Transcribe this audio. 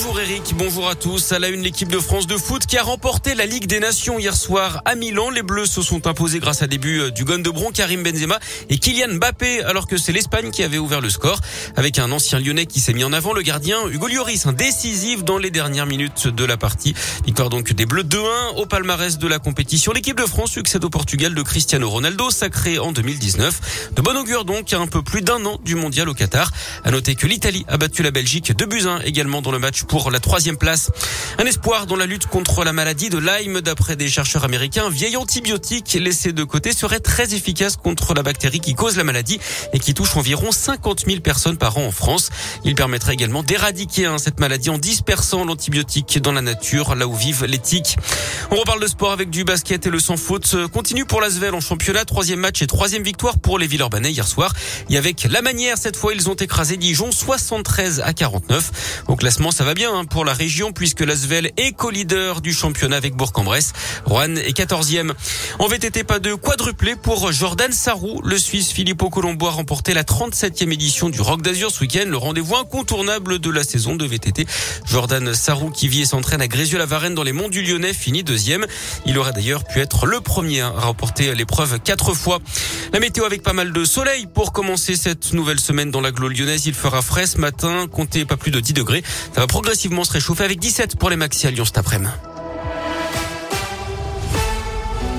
Bonjour Eric, bonjour à tous. À la une, l'équipe de France de foot qui a remporté la Ligue des Nations hier soir à Milan. Les Bleus se sont imposés grâce à début euh, du Gondebron, Karim Benzema et Kylian Mbappé, alors que c'est l'Espagne qui avait ouvert le score. Avec un ancien lyonnais qui s'est mis en avant, le gardien Hugo Lloris, décisif dans les dernières minutes de la partie. Victoire donc des Bleus 2-1 au palmarès de la compétition. L'équipe de France succède au Portugal de Cristiano Ronaldo, sacré en 2019. De bon augure donc à un peu plus d'un an du mondial au Qatar. À noter que l'Italie a battu la Belgique de buts 1 également dans le match pour la troisième place. Un espoir dans la lutte contre la maladie de Lyme, d'après des chercheurs américains. Un vieil antibiotique laissé de côté serait très efficace contre la bactérie qui cause la maladie et qui touche environ 50 000 personnes par an en France. Il permettrait également d'éradiquer hein, cette maladie en dispersant l'antibiotique dans la nature, là où vivent les tiques. On reparle de sport avec du basket et le sans faute continue pour l'Asvel en championnat. Troisième match et troisième victoire pour les Villeurbanais hier soir. Et avec la manière, cette fois, ils ont écrasé Dijon 73 à 49. Au classement, ça va bien hein, pour la région puisque l'Asvel est co-leader du championnat avec Bourg-en-Bresse. Rouen est 14e. En VTT, pas de quadruplé pour Jordan Sarrou. Le Suisse Filippo Colombo a remporté la 37e édition du Rock d'Azur ce week-end. Le rendez-vous incontournable de la saison de VTT. Jordan Sarrou qui vit et s'entraîne à Grézieux-la-Varenne dans les monts du Lyonnais finit deuxième. Il aurait d'ailleurs pu être le premier à remporter l'épreuve quatre fois. La météo avec pas mal de soleil pour commencer cette nouvelle semaine dans l'agglo lyonnaise. Il fera frais ce matin, comptez pas plus de 10 degrés. Ça va progressivement se réchauffer avec 17 pour les maxi à Lyon cet après-midi.